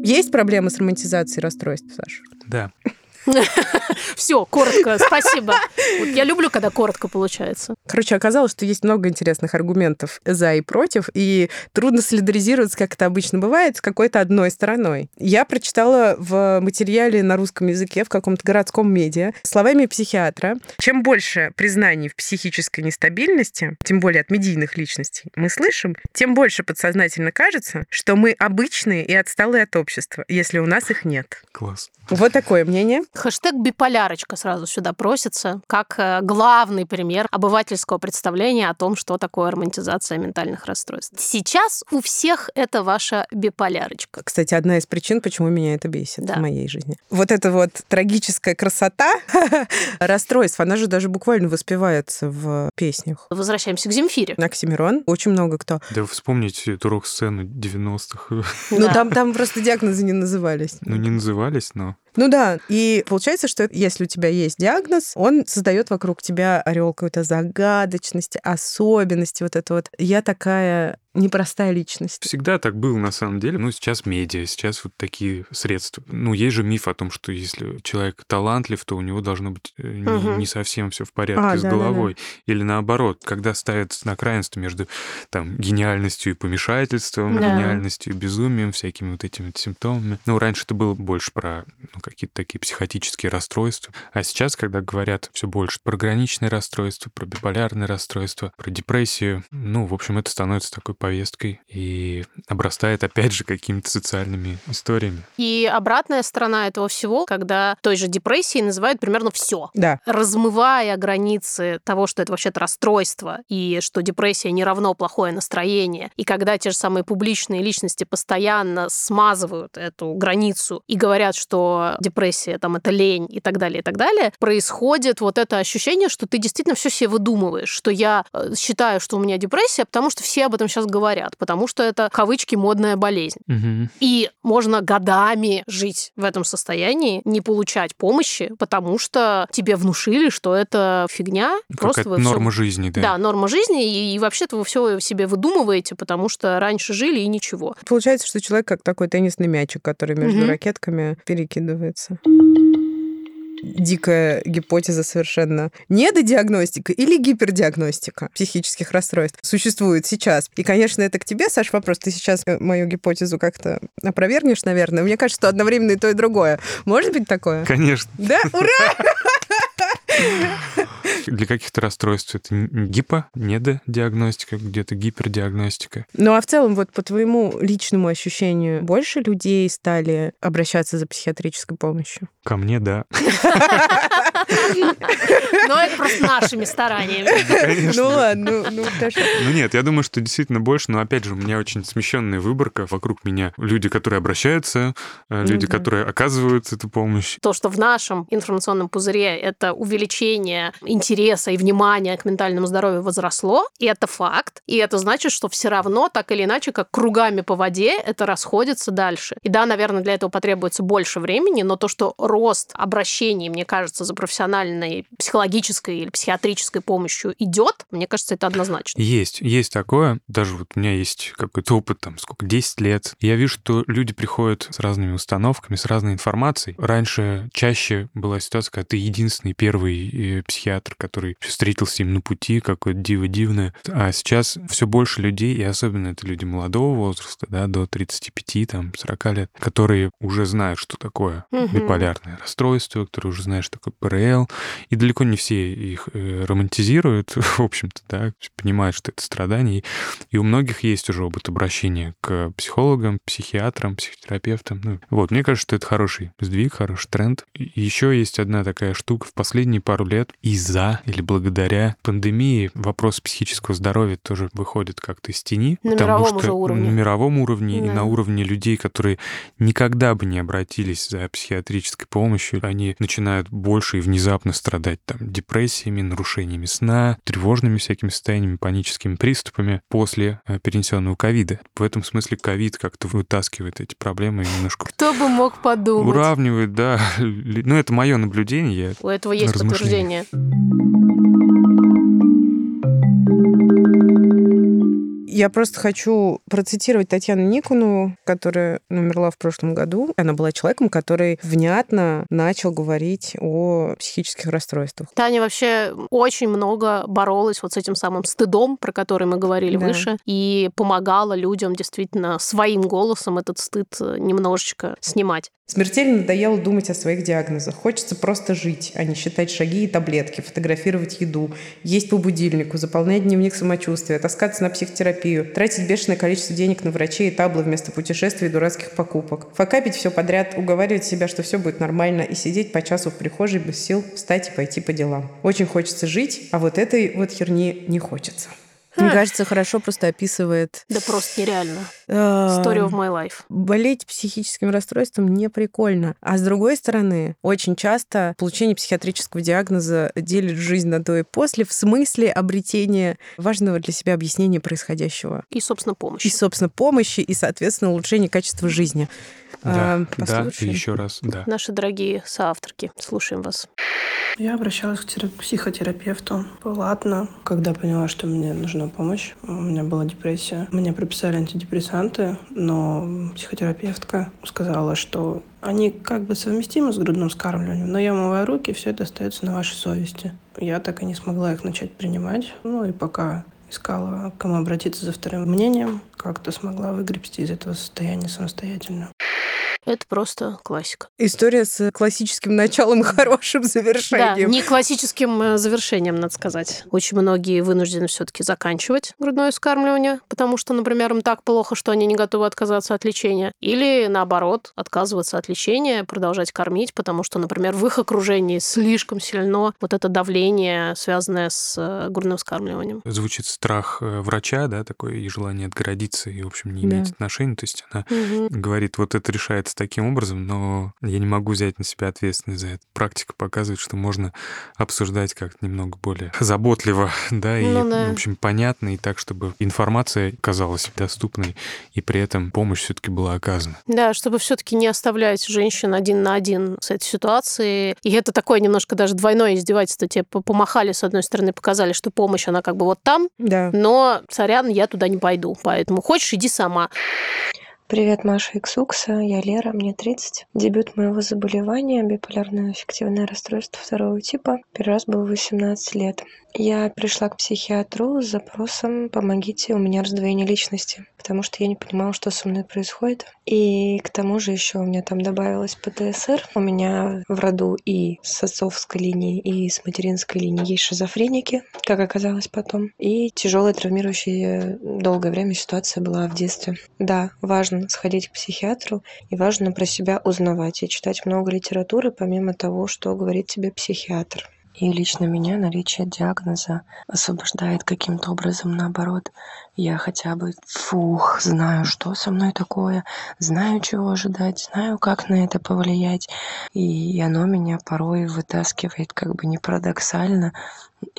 Есть проблемы с романтизацией расстройств, Саша? Да. Все, коротко, спасибо. Вот я люблю, когда коротко получается. Короче, оказалось, что есть много интересных аргументов за и против, и трудно солидаризироваться, как это обычно бывает, с какой-то одной стороной. Я прочитала в материале на русском языке в каком-то городском медиа словами психиатра, чем больше признаний в психической нестабильности, тем более от медийных личностей, мы слышим, тем больше подсознательно кажется, что мы обычные и отсталые от общества, если у нас их нет. Класс. Вот такое мнение. Хэштег биполярочка сразу сюда просится, как э, главный пример обывательского представления о том, что такое романтизация ментальных расстройств. Сейчас у всех это ваша биполярочка. Кстати, одна из причин, почему меня это бесит Да. в моей жизни. Вот эта вот трагическая красота расстройств, она же даже буквально воспевается в песнях. Возвращаемся к Земфире. Оксимирон, очень много кто. Да вы вспомните эту рок-сцену 90-х. Ну, там, там просто диагнозы не назывались. Ну, не назывались, но... Ну да, и получается, что если у тебя есть диагноз, он создает вокруг тебя орел какой-то загадочности, особенности, вот это вот. Я такая непростая личность. Всегда так было, на самом деле. Ну, сейчас медиа, сейчас вот такие средства. Ну, есть же миф о том, что если человек талантлив, то у него должно быть э, не, Мгм. не совсем все в порядке А, с да-да-да. головой. Или наоборот, когда ставят на равенство между там гениальностью и помешательством, Да. гениальностью и безумием, всякими вот этими симптомами. Ну, раньше это было больше про ну, какие-то такие психотические расстройства. А сейчас, когда говорят все больше про граничные расстройства, про биполярные расстройства, про депрессию, ну, в общем, это становится такой повесткой и обрастает, опять же, какими-то социальными историями. И обратная сторона этого всего, когда той же депрессией называют примерно все. Да. Размывая границы того, что это вообще-то расстройство, и что депрессия не равно плохое настроение, и когда те же самые публичные личности постоянно смазывают эту границу и говорят, что депрессия там это лень и так далее, и так далее, происходит вот это ощущение, что ты действительно все себе выдумываешь, что я э, считаю, что у меня депрессия, потому что все об этом сейчас говорят, потому что это кавычки модная болезнь. Мгм. И можно годами жить в этом состоянии, не получать помощи, потому что тебе внушили, что это фигня. Просто вы норма жизни, да. Да, норма жизни, и, и вообще-то вы все себе выдумываете, потому что раньше жили и ничего. Получается, что человек как такой теннисный мячик, который между Мгм. ракетками перекидывается. Дикая гипотеза совершенно. Недодиагностика или гипердиагностика психических расстройств существует сейчас. И, конечно, это к тебе, Саш, вопрос. Ты сейчас э, мою гипотезу как-то опровергнешь, наверное. Мне кажется, что одновременно и то, и другое. Может быть такое? Конечно. Да? Ура! Для каких-то расстройств это гипо, недодиагностика, где-то гипердиагностика. Ну а в целом, вот по твоему личному ощущению, больше людей стали обращаться за психиатрической помощью? Ко мне, да. Но это просто нашими стараниями. Конечно. Ну ладно, ну, ну, даже- Ну нет, я думаю, что действительно больше, но опять же, у меня очень смещенная выборка. Вокруг меня люди, которые обращаются, э, люди, да. которые оказывают эту помощь. То, что в нашем информационном пузыре это увеличение интереса и внимания к ментальному здоровью возросло, и это факт. И это значит, что все равно, так или иначе, как кругами по воде, это расходится дальше. И да, наверное, для этого потребуется больше времени, но то, что рост обращений, мне кажется, за профессиональной психологической или психиатрической помощью идет, мне кажется, это однозначно. Есть, есть такое. Даже вот у меня есть какой-то опыт, там, сколько, 10 лет. Я вижу, что люди приходят с разными установками, с разной информацией. Раньше чаще была ситуация, когда ты единственный первый э, психиатр, который встретился им на пути, какое-то диво дивное. А сейчас все больше людей, и особенно это люди молодого возраста, да, до 35, там, 40 лет, которые уже знают, что такое Мгм. биполярное расстройство, которые уже знают, что такое ПРЛ, и далеко не все их э, романтизируют, в общем-то, да, понимают, что это страдание. И у многих есть уже опыт обращения к психологам, психиатрам, психотерапевтам. Ну, вот, мне кажется, что это хороший сдвиг, хороший тренд. Еще есть одна такая штука. В последние пару лет из-за или благодаря пандемии вопрос психического здоровья тоже выходит как-то из тени. На потому мировом что уровне. На мировом уровне и Да. на уровне людей, которые никогда бы не обратились за психиатрической помощью, они начинают больше и внезапно страдать там депрессиями, нарушениями сна, тревожными всякими состояниями, паническими приступами после э, перенесенного ковида. В этом смысле ковид как-то вытаскивает эти проблемы и немножко Кто бы мог подумать? уравнивает, да. Ну, это мое наблюдение. У этого есть подтверждение. Thank you. Я просто хочу процитировать Татьяну Никонову, которая умерла в прошлом году. Она была человеком, который внятно начал говорить о психических расстройствах. Таня вообще очень много боролась вот с этим самым стыдом, про который мы говорили Да. выше, и помогала людям действительно своим голосом этот стыд э, немножечко снимать. Смертельно надоело думать о своих диагнозах. Хочется просто жить, а не считать шаги и таблетки, фотографировать еду, есть по будильнику, заполнять дневник самочувствия, таскаться на психотерапию, тратить бешеное количество денег на врачей и таблы вместо путешествий и дурацких покупок, факапить все подряд, уговаривать себя, что все будет нормально, и сидеть по часу в прихожей без сил встать и пойти по делам. Очень хочется жить, а вот этой вот херни не хочется. Мне кажется, хорошо просто описывает Да просто нереально. Story of my life. болеть психическим расстройством не прикольно. А с другой стороны, очень часто получение психиатрического диагноза делит жизнь на до и после в смысле обретения важного для себя объяснения происходящего. И, собственно, помощь. И, собственно, помощи, и, соответственно, улучшения качества жизни. Да, А, да, еще раз, да. Наши дорогие соавторки, слушаем вас. Я обращалась к тера- психотерапевту платно, когда поняла, что мне нужна помощь. У меня была депрессия. Мне прописали антидепрессанты, но психотерапевтка сказала, что они как бы совместимы с грудным вскармливанием, но я умываю руки, все это остается на вашей совести. Я так и не смогла их начать принимать. Ну и пока искала, к кому обратиться за вторым мнением, как-то смогла выгребсти из этого состояния самостоятельно. Это просто классика. История с классическим началом и хорошим Да, завершением. не классическим э, завершением, надо сказать. Очень многие вынуждены все-таки заканчивать грудное вскармливание, потому что, например, им так плохо, что они не готовы отказаться от лечения. Или, наоборот, отказываться от лечения, продолжать кормить, потому что, например, в их окружении слишком сильно вот это давление, связанное с э, грудным вскармливанием. Звучит страх э, врача, да, такое, и желание отгородиться, и, в общем, не Да. иметь отношений. То есть она Мгм. говорит, вот это решается таким образом, но я не могу взять на себя ответственность за это. Практика показывает, что можно обсуждать как-то немного более заботливо, да, и, Ну да. в общем, понятно, и так, чтобы информация казалась доступной, и при этом помощь все-таки была оказана. Да, чтобы все-таки не оставлять женщин один на один с этой ситуацией. И это такое немножко даже двойное издевательство. Тебе по- помахали, с одной стороны, показали, что помощь, она как бы вот там, Да. но, сорян, я туда не пойду. Поэтому хочешь, иди сама. Привет, Маша Иксукса, я Лера, мне 30. Дебют моего заболевания – биполярное аффективное расстройство второго типа. Первый раз был в 18 лет. Я пришла к психиатру с запросом «помогите, у меня раздвоение личности», потому что я не понимала, что со мной происходит. И к тому же еще у меня там добавилось ПТСР. У меня в роду и с отцовской линии, и с материнской линии есть шизофреники, как оказалось потом. И тяжелая травмирующая долгое время ситуация была в детстве. Да, важно сходить к психиатру и важно про себя узнавать и читать много литературы, помимо того, что говорит тебе психиатр. И лично меня наличие диагноза освобождает каким-то образом наоборот. Я хотя бы, фух, знаю, что со мной такое, знаю, чего ожидать, знаю, как на это повлиять. И оно меня порой вытаскивает, как бы не парадоксально,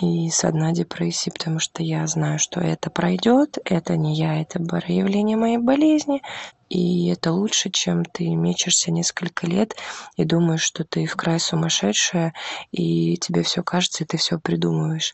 и с дна депрессии, потому что я знаю, что это пройдет, это не я, это проявление моей болезни, и это лучше, чем ты мечешься несколько лет и думаешь, что ты в край сумасшедшая, и тебе все кажется, и ты все придумываешь.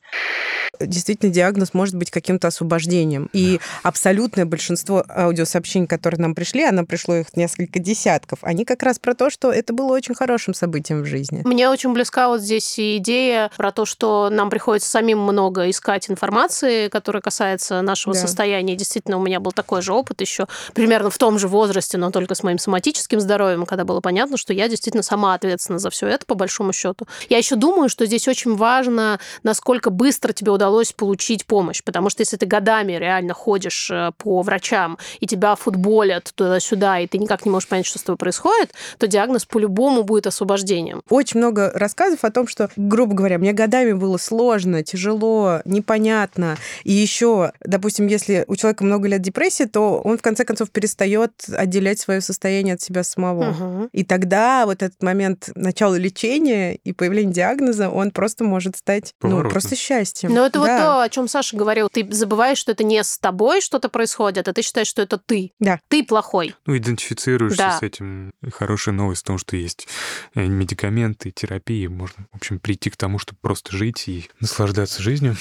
Действительно, диагноз может быть каким-то освобождением. И абсолютное большинство аудиосообщений, которые нам пришли, а нам пришло их несколько десятков, они как раз про то, что это было очень хорошим событием в жизни. Мне очень близка вот здесь идея про то, что нам приходится самим много искать информации, которая касается нашего Да. состояния. Действительно, у меня был такой же опыт еще примерно в том же возрасте, но только с моим соматическим здоровьем, когда было понятно, что я действительно сама ответственна за все это, по большому счету. Я еще думаю, что здесь очень важно, насколько быстро тебе удалось получить помощь, потому что если ты годами реально ходишь э, по врачам, и тебя футболят туда-сюда, и ты никак не можешь понять, что с тобой происходит, то диагноз по-любому будет освобождением. Очень много рассказов о том, что, грубо говоря, мне годами было сложно, тяжело, непонятно. И еще, допустим, если у человека много лет депрессии, то он в конце концов перестает отделять свое состояние от себя самого. Мгм. И тогда вот этот момент начала лечения и появления диагноза, он просто может стать ну, просто счастьем. Но это вот Да. то, о чем Саша говорил. Ты забываешь, что это не с тобой что-то происходит, а ты считаешь, что это ты. Да. Ты плохой. Ну, идентифицируешься Да. с этим. Хорошая новость в том, что есть э, медикаменты, терапии. Можно, в общем, прийти к тому, чтобы просто жить и наслаждаться жизнью.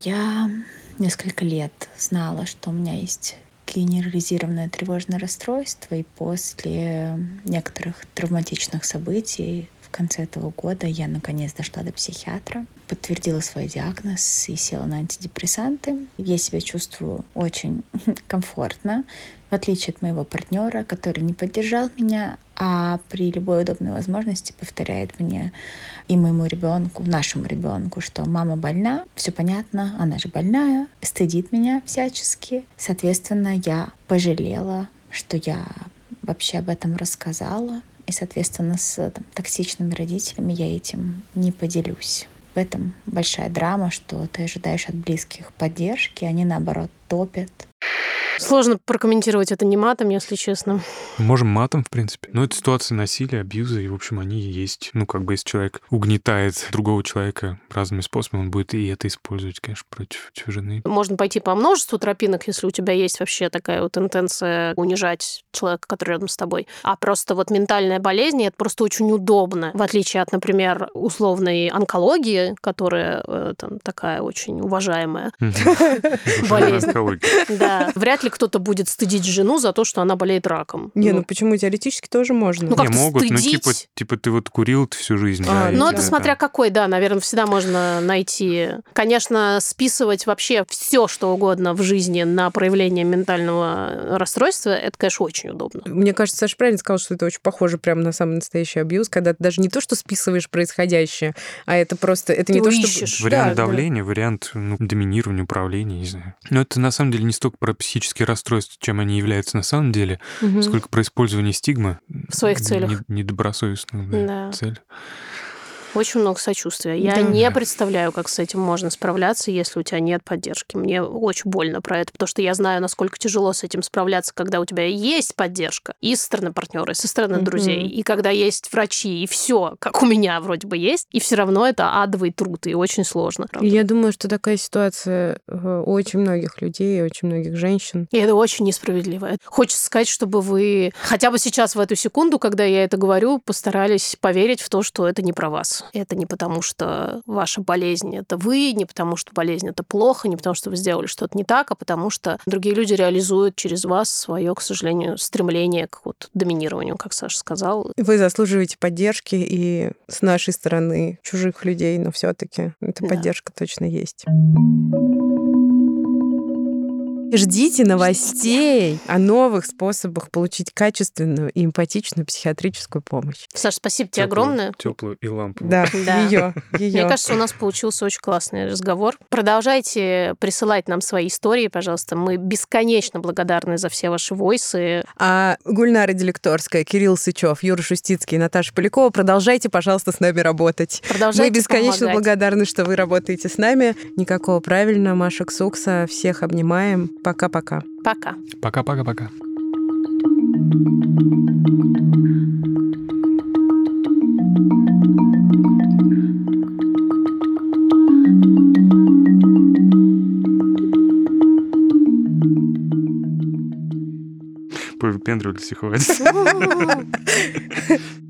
Я несколько лет знала, что у меня есть генерализированное тревожное расстройство, и после некоторых травматичных событий в конце этого года я наконец дошла до психиатра, подтвердила свой диагноз и села на антидепрессанты. Я себя чувствую очень комфортно, в отличие от моего партнера, который не поддержал меня, а при любой удобной возможности повторяет мне и моему ребенку, нашему ребенку, что мама больна, все понятно, она же больная, стыдит меня всячески. Соответственно, я пожалела, что я вообще об этом рассказала. И, соответственно, с там, токсичными родителями я этим не поделюсь. В этом большая драма, что ты ожидаешь от близких поддержки, они наоборот топят, Сложно прокомментировать это не матом, если честно. Можем матом, в принципе. Но это ситуации насилия, абьюза, и, в общем, они есть. Ну, как бы, если человек угнетает другого человека разными способами, он будет и это использовать, конечно, против жены. Можно пойти по множеству тропинок, если у тебя есть вообще такая вот интенция унижать человека, который рядом с тобой. А просто вот ментальная болезнь, это просто очень удобно. В отличие от, например, условной онкологии, которая э, там такая очень уважаемая. Болезнь. Да, вряд ли ли кто-то будет стыдить жену за то, что она болеет раком? Не, ну почему? Теоретически тоже можно. Ну, как Не как-то могут, ну стыдить. типа, типа ты вот курил ты всю жизнь. А, да, Ну, это смотря там- какой, да, наверное, всегда можно найти. Конечно, списывать вообще все, что угодно в жизни на проявление ментального расстройства, это, конечно, очень удобно. Мне кажется, Саша правильно сказал, что это очень похоже прямо на самый настоящий абьюз, когда ты даже не то, что списываешь происходящее, а это просто... Это Ты не то, что... Вариант Да, да. давления, вариант ну, доминирования, управления, не знаю. Но это на самом деле не столько про психические расстройства, чем они являются на самом деле, Мгм. сколько про использование стигмы. В своих целях. Не- Недобросовестную да, Да. цель. Очень много сочувствия. Я Да. не представляю, как с этим можно справляться, если у тебя нет поддержки. Мне очень больно про это, потому что я знаю, насколько тяжело с этим справляться, когда у тебя есть поддержка и со стороны партнера, и со стороны Мгм. друзей, и когда есть врачи, и все, как у меня вроде бы есть, и все равно это адовый труд, и очень сложно. Правда. я думаю, что такая ситуация э, у очень многих людей, очень многих женщин. И это очень несправедливо. Хочется сказать, чтобы вы хотя бы сейчас, в эту секунду, когда я это говорю, постарались поверить в то, что это не про вас. Это не потому, что ваша болезнь — это вы, не потому, что болезнь — это плохо, не потому, что вы сделали что-то не так, а потому что другие люди реализуют через вас свое, к сожалению, стремление к вот доминированию, как Саша сказал. Вы заслуживаете поддержки и с нашей стороны чужих людей, но все-таки эта Да. поддержка точно есть. Ждите новостей о новых способах получить качественную и эмпатичную психиатрическую помощь. Саша, спасибо тебе огромное. Теплую и ламповую. Да, Да. ее, Мне ее. кажется, у нас получился очень классный разговор. Продолжайте присылать нам свои истории, пожалуйста. Мы бесконечно благодарны за все ваши войсы. А Гульнара Делекторская, Кирилл Сычев, Юра Шустицкий и Наташа Полякова, продолжайте, пожалуйста, с нами работать. Продолжайте Мы бесконечно помогать. благодарны, что вы работаете с нами. Никакого правильно, Маша Ксукса. Всех обнимаем. Пока-пока. Пока. Пока-пока-пока. Повыпендривались и хватит.